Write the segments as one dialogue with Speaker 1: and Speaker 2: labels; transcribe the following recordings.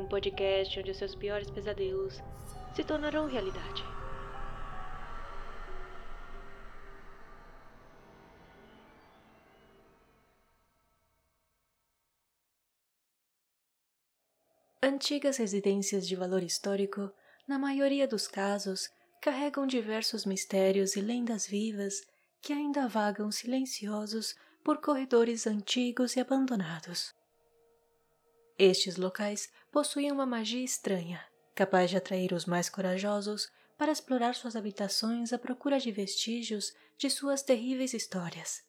Speaker 1: um podcast onde seus piores pesadelos se tornarão realidade. Antigas residências de valor histórico, na maioria dos casos, carregam diversos mistérios e lendas vivas que ainda vagam silenciosos por corredores antigos e abandonados. Estes locais possuem uma magia estranha, capaz de atrair os mais corajosos para explorar suas habitações à procura de vestígios de suas terríveis histórias.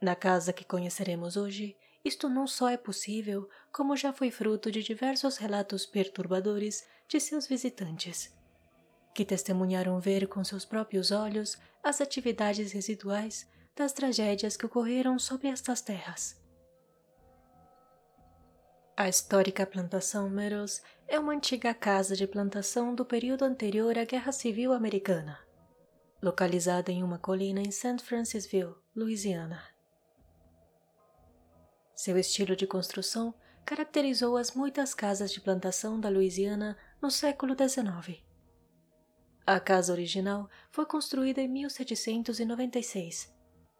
Speaker 1: Na casa que conheceremos hoje, isto não só é possível, como já foi fruto de diversos relatos perturbadores de seus visitantes, que testemunharam ver com seus próprios olhos as atividades residuais das tragédias que ocorreram sobre estas terras. A histórica plantação Meadows é uma antiga casa de plantação do período anterior à Guerra Civil Americana, localizada em uma colina em St. Francisville, Louisiana. Seu estilo de construção caracterizou as muitas casas de plantação da Louisiana no século XIX. A casa original foi construída em 1796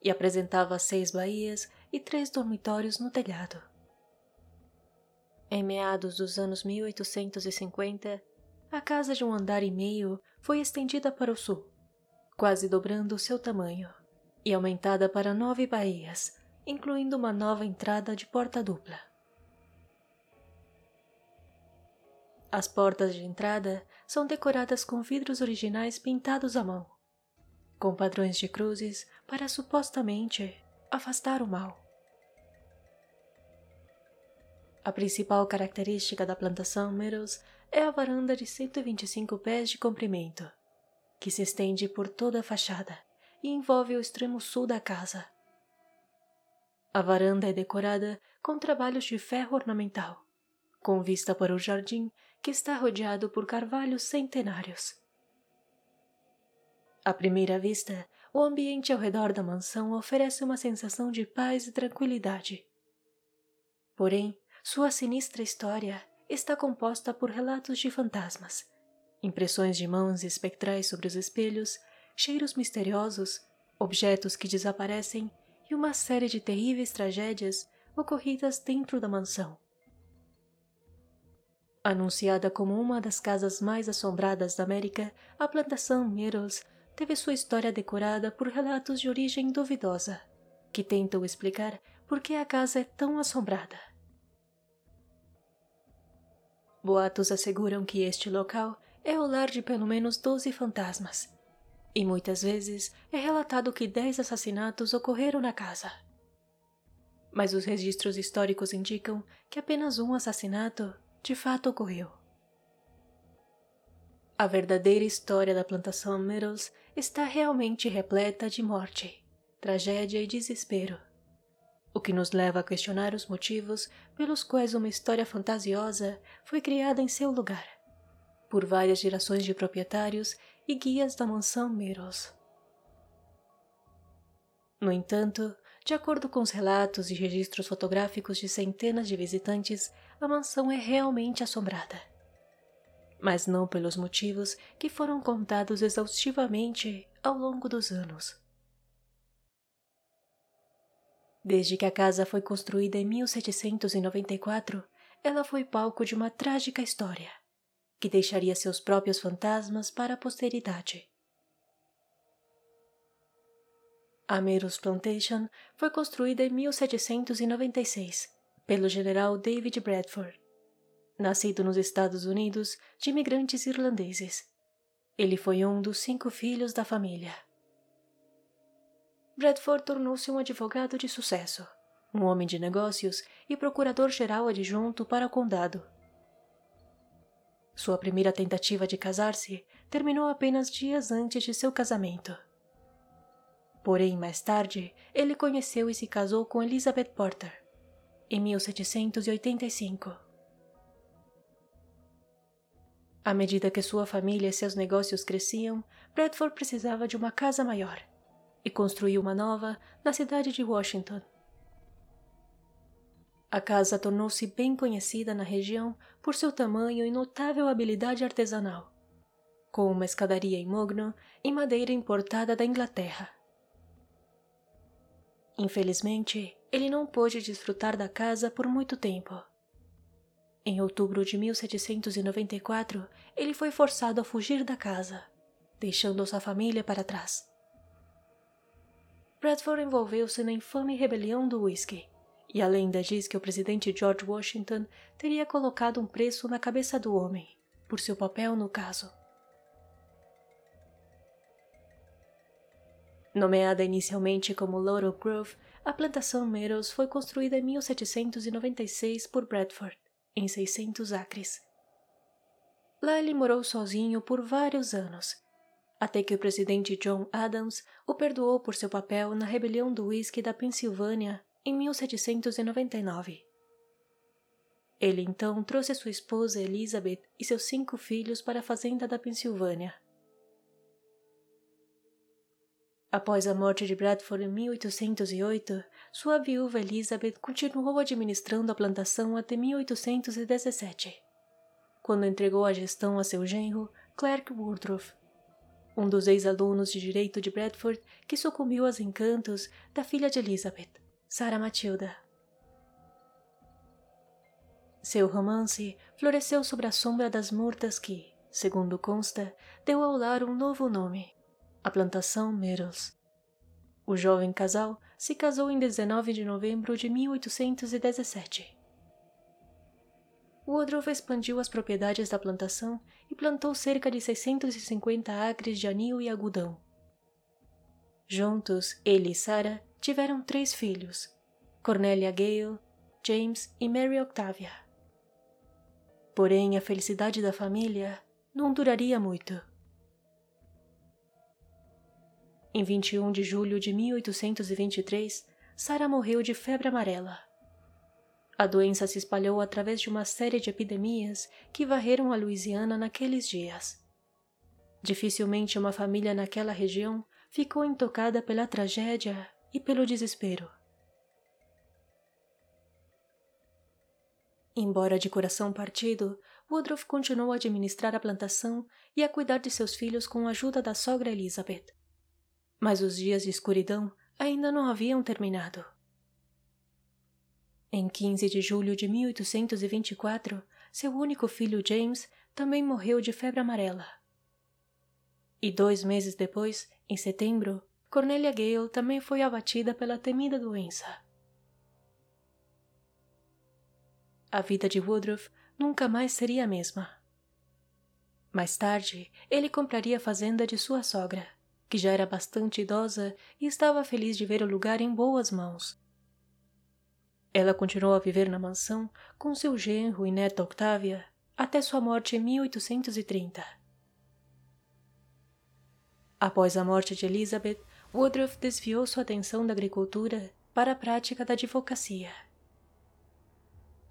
Speaker 1: e apresentava seis baías e três dormitórios no telhado. Em meados dos anos 1850, a casa de um andar e meio foi estendida para o sul, quase dobrando seu tamanho, e aumentada para nove baías, incluindo uma nova entrada de porta dupla. As portas de entrada são decoradas com vidros originais pintados à mão, com padrões de cruzes para supostamente afastar o mal. A principal característica da plantação Meadows é a varanda de 125 pés de comprimento, que se estende por toda a fachada e envolve o extremo sul da casa, a varanda é decorada com trabalhos de ferro ornamental, com vista para o jardim que está rodeado por carvalhos centenários. À primeira vista, o ambiente ao redor da mansão oferece uma sensação de paz e tranquilidade. Porém, sua sinistra história está composta por relatos de fantasmas, impressões de mãos espectrais sobre os espelhos, cheiros misteriosos, objetos que desaparecem e uma série de terríveis tragédias ocorridas dentro da mansão. Anunciada como uma das casas mais assombradas da América, a plantação Meadows teve sua história decorada por relatos de origem duvidosa, que tentam explicar por que a casa é tão assombrada. Boatos asseguram que este local é o lar de pelo menos doze fantasmas, e muitas vezes é relatado que dez assassinatos ocorreram na casa. Mas os registros históricos indicam que apenas um assassinato de fato ocorreu. A verdadeira história da plantação Meadows está realmente repleta de morte, tragédia e desespero, o que nos leva a questionar os motivos pelos quais uma história fantasiosa foi criada em seu lugar, por várias gerações de proprietários e guias da mansão Meadows. No entanto, de acordo com os relatos e registros fotográficos de centenas de visitantes, a mansão é realmente assombrada. Mas não pelos motivos que foram contados exaustivamente ao longo dos anos. Desde que a casa foi construída em 1794, ela foi palco de uma trágica história que deixaria seus próprios fantasmas para a posteridade. A Merus Plantation foi construída em 1796 pelo general David Bradford, nascido nos Estados Unidos de imigrantes irlandeses. Ele foi um dos cinco filhos da família. Bradford tornou-se um advogado de sucesso, um homem de negócios e procurador-geral adjunto para o condado sua primeira tentativa de casar-se terminou apenas dias antes de seu casamento. Porém, mais tarde, ele conheceu e se casou com Elizabeth Porter, em 1785. À medida que sua família e seus negócios cresciam, Bradford precisava de uma casa maior e construiu uma nova na cidade de Washington. A casa tornou-se bem conhecida na região por seu tamanho e notável habilidade artesanal, com uma escadaria em mogno e madeira importada da Inglaterra. Infelizmente, ele não pôde desfrutar da casa por muito tempo. Em outubro de 1794, ele foi forçado a fugir da casa, deixando sua família para trás. Bradford envolveu-se na infame rebelião do whisky, e a lenda diz que o presidente George Washington teria colocado um preço na cabeça do homem, por seu papel no caso. Nomeada inicialmente como Laurel Grove, a plantação Meadows foi construída em 1796 por Bradford em 600 acres. Lá ele morou sozinho por vários anos, até que o presidente John Adams o perdoou por seu papel na rebelião do whisky da Pensilvânia em 1799. Ele então trouxe sua esposa Elizabeth e seus cinco filhos para a fazenda da Pensilvânia. Após a morte de Bradford em 1808, sua viúva Elizabeth continuou administrando a plantação até 1817, quando entregou a gestão a seu genro, Clark Woodruff, um dos ex-alunos de direito de Bradford que sucumbiu aos encantos da filha de Elizabeth, Sarah Matilda. Seu romance floresceu sob a sombra das murtas que, segundo consta, deu ao lar um novo nome, a plantação Meadows. O jovem casal se casou em 19 de novembro de 1817. Woodruff expandiu as propriedades da plantação e plantou cerca de 650 acres de anil e algodão. Juntos, ele e Sarah tiveram três filhos: Cornelia Gale, James e Mary Octavia. Porém, a felicidade da família não duraria muito. Em 21 de julho de 1823, Sarah morreu de febre amarela. A doença se espalhou através de uma série de epidemias que varreram a Louisiana naqueles dias. Dificilmente uma família naquela região ficou intocada pela tragédia e pelo desespero. Embora de coração partido, Woodruff continuou a administrar a plantação e a cuidar de seus filhos com a ajuda da sogra Elizabeth. Mas os dias de escuridão ainda não haviam terminado. Em 15 de julho de 1824, seu único filho James também morreu de febre amarela. E dois meses depois, em setembro, Cornelia Gale também foi abatida pela temida doença. A vida de Woodruff nunca mais seria a mesma. Mais tarde, ele compraria a fazenda de sua sogra que já era bastante idosa e estava feliz de ver o lugar em boas mãos. Ela continuou a viver na mansão com seu genro e neta Octavia até sua morte em 1830. Após a morte de Elizabeth, Woodruff desviou sua atenção da agricultura para a prática da advocacia.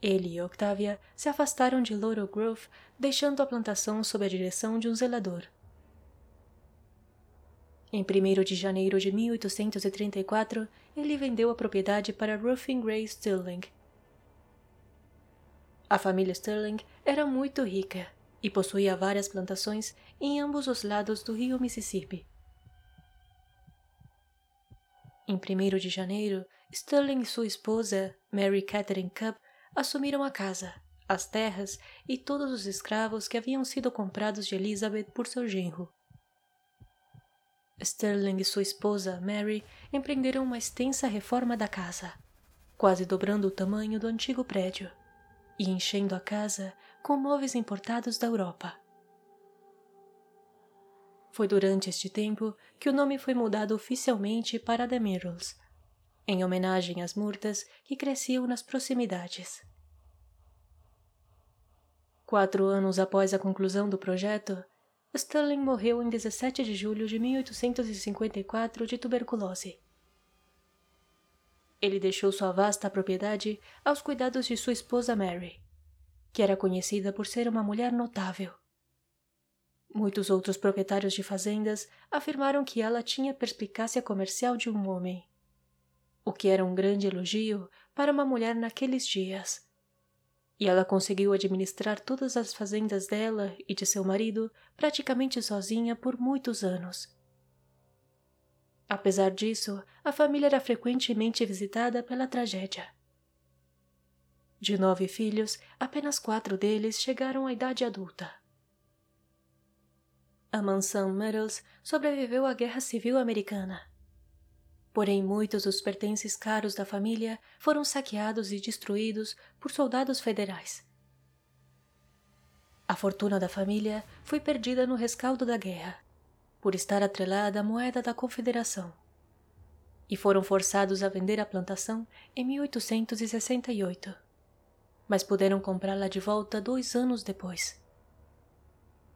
Speaker 1: Ele e Octavia se afastaram de Laurel Grove, deixando a plantação sob a direção de um zelador. Em 1 de janeiro de 1834, ele vendeu a propriedade para Ruffin Gray Stirling. A família Stirling era muito rica e possuía várias plantações em ambos os lados do rio Mississippi. Em 1 de janeiro, Sterling e sua esposa, Mary Catherine Cubb, assumiram a casa, as terras e todos os escravos que haviam sido comprados de Elizabeth por seu genro. Sterling e sua esposa, Mary, empreenderam uma extensa reforma da casa, quase dobrando o tamanho do antigo prédio e enchendo a casa com móveis importados da Europa. Foi durante este tempo que o nome foi mudado oficialmente para The Mirrors, em homenagem às murtas que cresciam nas proximidades. Quatro anos após a conclusão do projeto, Sterling morreu em 17 de julho de 1854 de tuberculose. Ele deixou sua vasta propriedade aos cuidados de sua esposa Mary, que era conhecida por ser uma mulher notável. Muitos outros proprietários de fazendas afirmaram que ela tinha perspicácia comercial de um homem. o que era um grande elogio para uma mulher naqueles dias. E ela conseguiu administrar todas as fazendas dela e de seu marido praticamente sozinha por muitos anos. Apesar disso, a família era frequentemente visitada pela tragédia. De nove filhos, apenas quatro deles chegaram à idade adulta. A mansão Meadows sobreviveu à Guerra Civil Americana. Porém, muitos dos pertences caros da família foram saqueados e destruídos por soldados federais. A fortuna da família foi perdida no rescaldo da guerra, por estar atrelada à moeda da Confederação. E foram forçados a vender a plantação em 1868, mas puderam comprá-la de volta dois anos depois.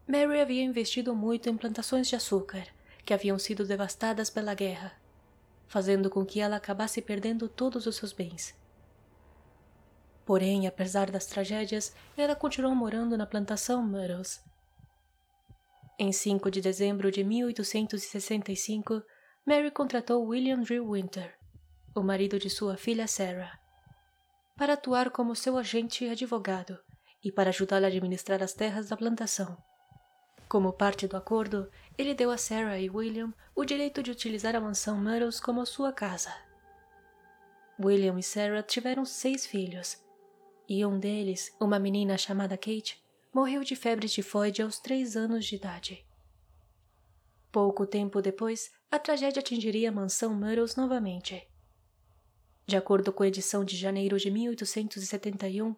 Speaker 1: Mary havia investido muito em plantações de açúcar, que haviam sido devastadas pela guerra, fazendo com que ela acabasse perdendo todos os seus bens. Porém, apesar das tragédias, ela continuou morando na plantação Meadows. Em 5 de dezembro de 1865, Mary contratou William Drew Winter, o marido de sua filha Sarah, para atuar como seu agente e advogado e para ajudá-la a administrar as terras da plantação. Como parte do acordo, ele deu a Sarah e William o direito de utilizar a mansão Meadows como sua casa. William e Sarah tiveram seis filhos, e um deles, uma menina chamada Kate, morreu de febre tifoide aos três anos de idade. Pouco tempo depois, a tragédia atingiria a mansão Meadows novamente. De acordo com a edição de janeiro de 1871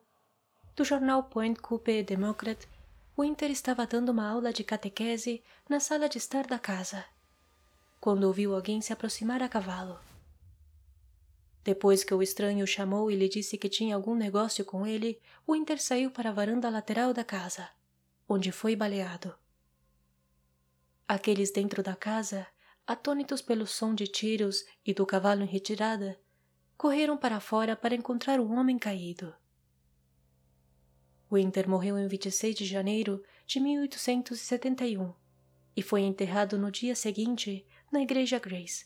Speaker 1: do jornal Point Coupe Democrat, Winter estava dando uma aula de catequese na sala de estar da casa, quando ouviu alguém se aproximar a cavalo. Depois que o estranho o chamou e lhe disse que tinha algum negócio com ele, Winter saiu para a varanda lateral da casa, onde foi baleado. Aqueles dentro da casa, atônitos pelo som de tiros e do cavalo em retirada, correram para fora para encontrar o homem caído. Winter morreu em 26 de janeiro de 1871 e foi enterrado no dia seguinte na Igreja Grace.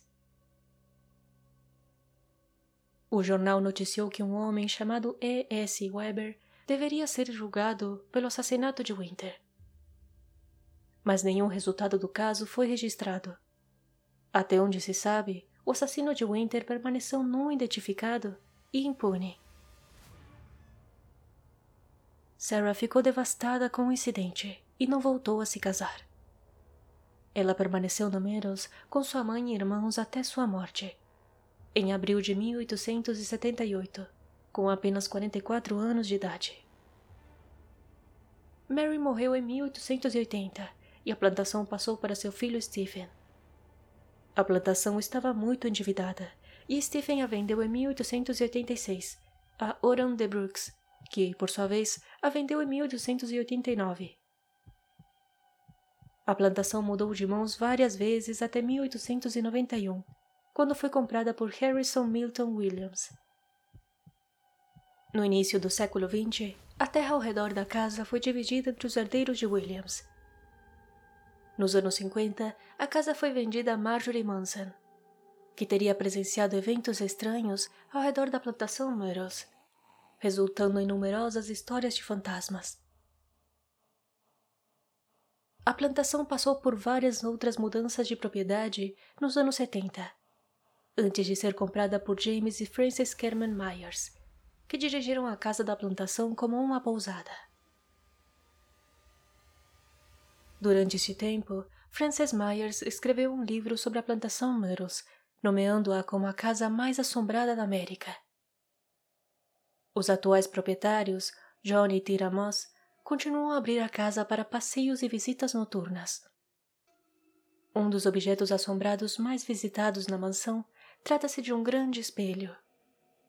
Speaker 1: O jornal noticiou que um homem chamado E. S. Weber deveria ser julgado pelo assassinato de Winter. Mas nenhum resultado do caso foi registrado. Até onde se sabe, o assassino de Winter permaneceu não identificado e impune. Sarah ficou devastada com o incidente e não voltou a se casar. Ela permaneceu no Meadows com sua mãe e irmãos até sua morte, em abril de 1878, com apenas 44 anos de idade. Mary morreu em 1880 e a plantação passou para seu filho Stephen. A plantação estava muito endividada e Stephen a vendeu em 1886 a Oran de Brooks, que, por sua vez, a vendeu em 1889. A plantação mudou de mãos várias vezes até 1891, quando foi comprada por Harrison Milton Williams. No início do século XX, a terra ao redor da casa foi dividida entre os herdeiros de Williams. Nos anos 50, a casa foi vendida a Marjorie Manson, que teria presenciado eventos estranhos ao redor da plantação Meadows resultando em numerosas histórias de fantasmas. A plantação passou por várias outras mudanças de propriedade nos anos 70, antes de ser comprada por James e Frances Kerman Myers, que dirigiram a casa da plantação como uma pousada. Durante este tempo, Frances Myers escreveu um livro sobre a plantação Meadows, nomeando-a como a casa mais assombrada da América. Os atuais proprietários, John e Tira Moss, continuam a abrir a casa para passeios e visitas noturnas. Um dos objetos assombrados mais visitados na mansão trata-se de um grande espelho,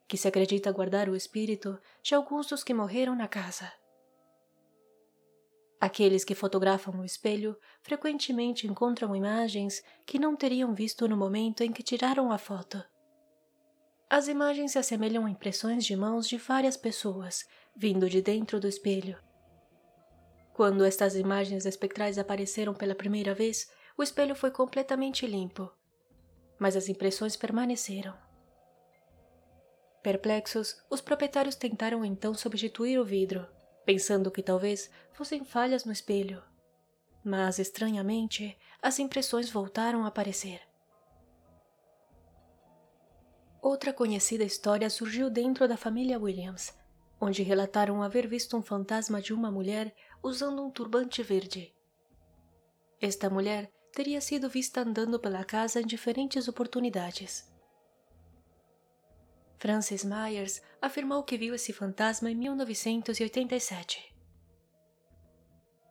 Speaker 1: que se acredita guardar o espírito de alguns dos que morreram na casa. Aqueles que fotografam o espelho frequentemente encontram imagens que não teriam visto no momento em que tiraram a foto. As imagens se assemelham a impressões de mãos de várias pessoas, vindo de dentro do espelho. Quando estas imagens espectrais apareceram pela primeira vez, o espelho foi completamente limpo, mas as impressões permaneceram. Perplexos, os proprietários tentaram então substituir o vidro, pensando que talvez fossem falhas no espelho. Mas, estranhamente, as impressões voltaram a aparecer. Outra conhecida história surgiu dentro da família Williams, onde relataram haver visto um fantasma de uma mulher usando um turbante verde. Esta mulher teria sido vista andando pela casa em diferentes oportunidades. Francis Myers afirmou que viu esse fantasma em 1987.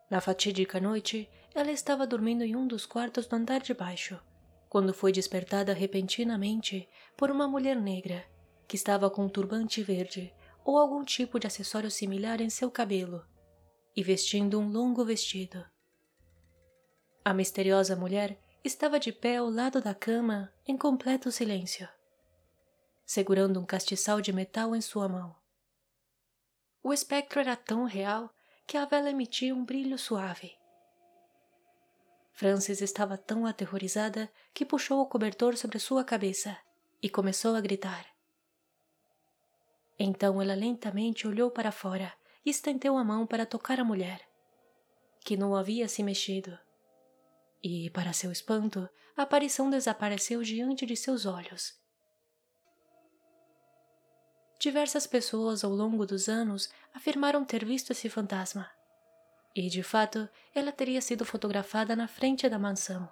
Speaker 1: Na fatídica noite, ela estava dormindo em um dos quartos do andar de baixo, quando foi despertada repentinamente por uma mulher negra que estava com um turbante verde ou algum tipo de acessório similar em seu cabelo e vestindo um longo vestido. A misteriosa mulher estava de pé ao lado da cama em completo silêncio, segurando um castiçal de metal em sua mão. O espectro era tão real que a vela emitia um brilho suave. Frances estava tão aterrorizada que puxou o cobertor sobre sua cabeça e começou a gritar. Então ela lentamente olhou para fora e estendeu a mão para tocar a mulher, que não havia se mexido. E, para seu espanto, a aparição desapareceu diante de seus olhos. Diversas pessoas ao longo dos anos afirmaram ter visto esse fantasma. E, de fato, ela teria sido fotografada na frente da mansão.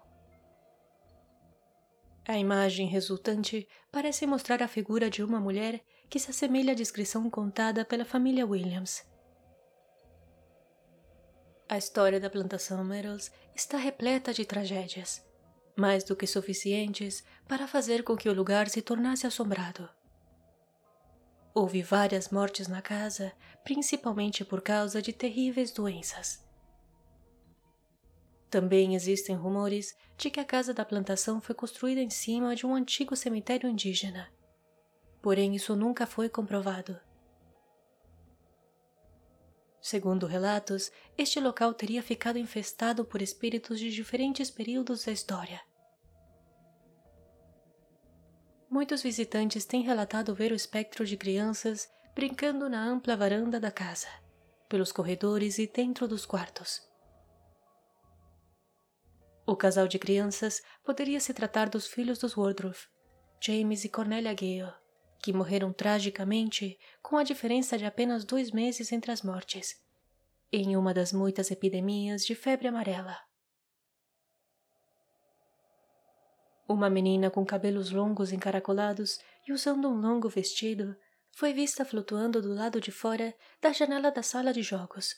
Speaker 1: A imagem resultante parece mostrar a figura de uma mulher que se assemelha à descrição contada pela família Williams. A história da plantação Meadows está repleta de tragédias, mais do que suficientes para fazer com que o lugar se tornasse assombrado. Houve várias mortes na casa, principalmente por causa de terríveis doenças. Também existem rumores de que a casa da plantação foi construída em cima de um antigo cemitério indígena. Porém, isso nunca foi comprovado. Segundo relatos, este local teria ficado infestado por espíritos de diferentes períodos da história. Muitos visitantes têm relatado ver o espectro de crianças brincando na ampla varanda da casa, pelos corredores e dentro dos quartos. O casal de crianças poderia se tratar dos filhos dos Wardroff, James e Cornelia Gale, que morreram tragicamente com a diferença de apenas dois meses entre as mortes, em uma das muitas epidemias de febre amarela. Uma menina com cabelos longos encaracolados e usando um longo vestido foi vista flutuando do lado de fora da janela da sala de jogos,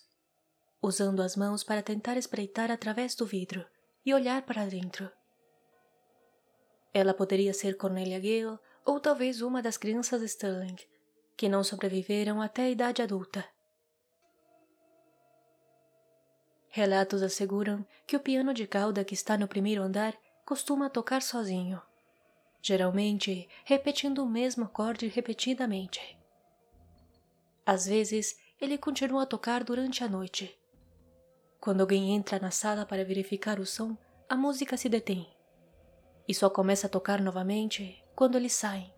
Speaker 1: usando as mãos para tentar espreitar através do vidro e olhar para dentro. Ela poderia ser Cornelia Gale ou talvez uma das crianças Sterling, que não sobreviveram até a idade adulta. Relatos asseguram que o piano de cauda que está no primeiro andar costuma tocar sozinho, geralmente repetindo o mesmo acorde repetidamente. Às vezes, ele continua a tocar durante a noite. Quando alguém entra na sala para verificar o som, a música se detém e só começa a tocar novamente quando eles saem.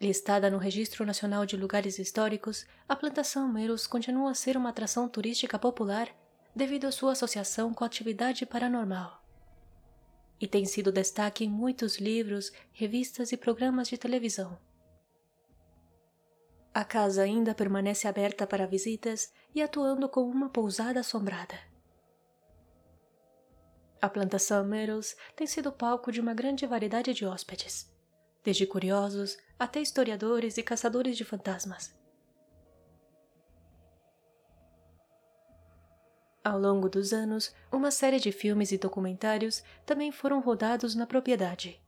Speaker 1: Listada no Registro Nacional de Lugares Históricos, a Plantação Meros continua a ser uma atração turística popular devido à sua associação com a atividade paranormal. E tem sido destaque em muitos livros, revistas e programas de televisão. A casa ainda permanece aberta para visitas e atuando como uma pousada assombrada. A plantação Meadows tem sido palco de uma grande variedade de hóspedes, desde curiosos até historiadores e caçadores de fantasmas. Ao longo dos anos, uma série de filmes e documentários também foram rodados na propriedade.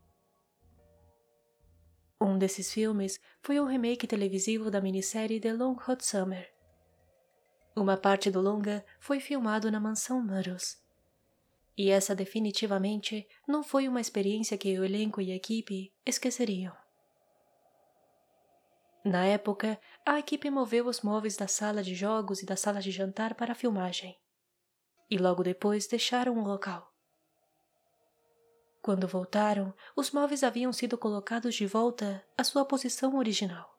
Speaker 1: Um desses filmes foi o remake televisivo da minissérie The Long Hot Summer. Uma parte do longa foi filmado na mansão Meadows e essa definitivamente não foi uma experiência que o elenco e a equipe esqueceriam. Na época, a equipe moveu os móveis da sala de jogos e da sala de jantar para a filmagem. E logo depois deixaram o local. Quando voltaram, os móveis haviam sido colocados de volta à sua posição original.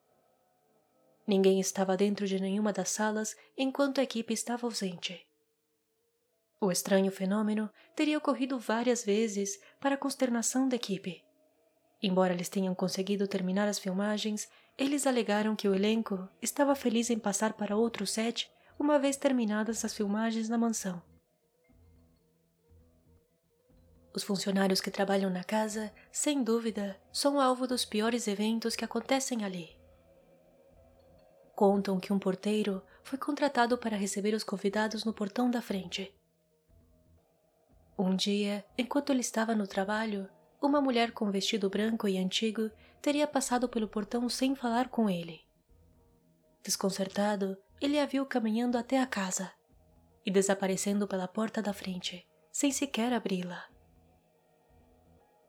Speaker 1: Ninguém estava dentro de nenhuma das salas enquanto a equipe estava ausente. O estranho fenômeno teria ocorrido várias vezes para a consternação da equipe. Embora eles tenham conseguido terminar as filmagens, eles alegaram que o elenco estava feliz em passar para outro set uma vez terminadas as filmagens na mansão. Os funcionários que trabalham na casa, sem dúvida, são alvo dos piores eventos que acontecem ali. Contam que um porteiro foi contratado para receber os convidados no portão da frente. Um dia, enquanto ele estava no trabalho, uma mulher com vestido branco e antigo teria passado pelo portão sem falar com ele. Desconcertado, ele a viu caminhando até a casa e desaparecendo pela porta da frente, sem sequer abri-la.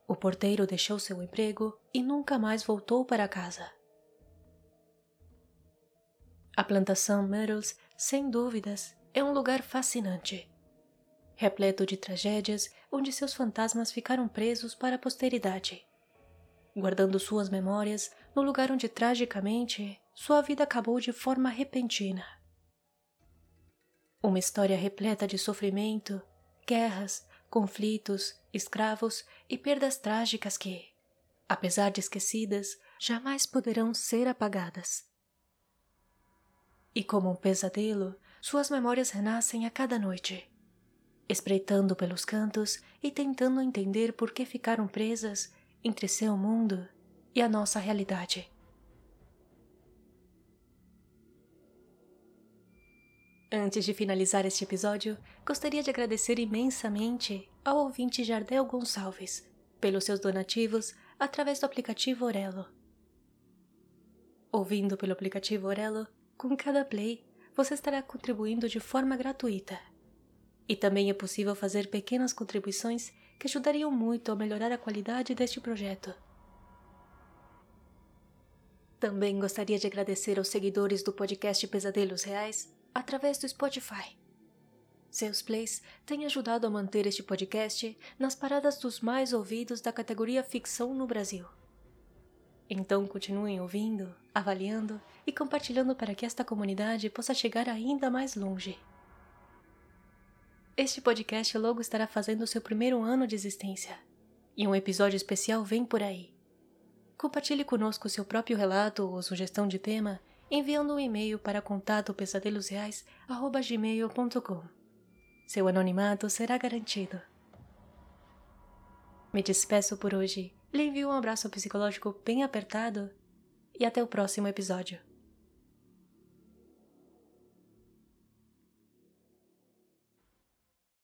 Speaker 1: O porteiro deixou seu emprego e nunca mais voltou para casa. A plantação Meadows, sem dúvidas, é um lugar fascinante. Repleto de tragédias onde seus fantasmas ficaram presos para a posteridade, guardando suas memórias no lugar onde tragicamente sua vida acabou de forma repentina. Uma história repleta de sofrimento, guerras, conflitos, escravos e perdas trágicas que, apesar de esquecidas, jamais poderão ser apagadas. E como um pesadelo, suas memórias renascem a cada noite, espreitando pelos cantos e tentando entender por que ficaram presas entre seu mundo e a nossa realidade. Antes de finalizar este episódio, gostaria de agradecer imensamente ao ouvinte Jardel Gonçalves pelos seus donativos através do aplicativo Orelo. Ouvindo pelo aplicativo Orelo, com cada play, você estará contribuindo de forma gratuita. E também é possível fazer pequenas contribuições que ajudariam muito a melhorar a qualidade deste projeto. Também gostaria de agradecer aos seguidores do podcast Pesadelos Reais através do Spotify. Seus plays têm ajudado a manter este podcast nas paradas dos mais ouvidos da categoria ficção no Brasil. Então continuem ouvindo, avaliando e compartilhando para que esta comunidade possa chegar ainda mais longe. Este podcast logo estará fazendo seu primeiro ano de existência, e um episódio especial vem por aí. Compartilhe conosco seu próprio relato ou sugestão de tema enviando um e-mail para contato pesadelosreais@gmail.com. Seu anonimato será garantido. Me despeço por hoje, lhe envio um abraço psicológico bem apertado e até o próximo episódio.